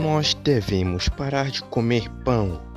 Nós devemos parar de comer pão.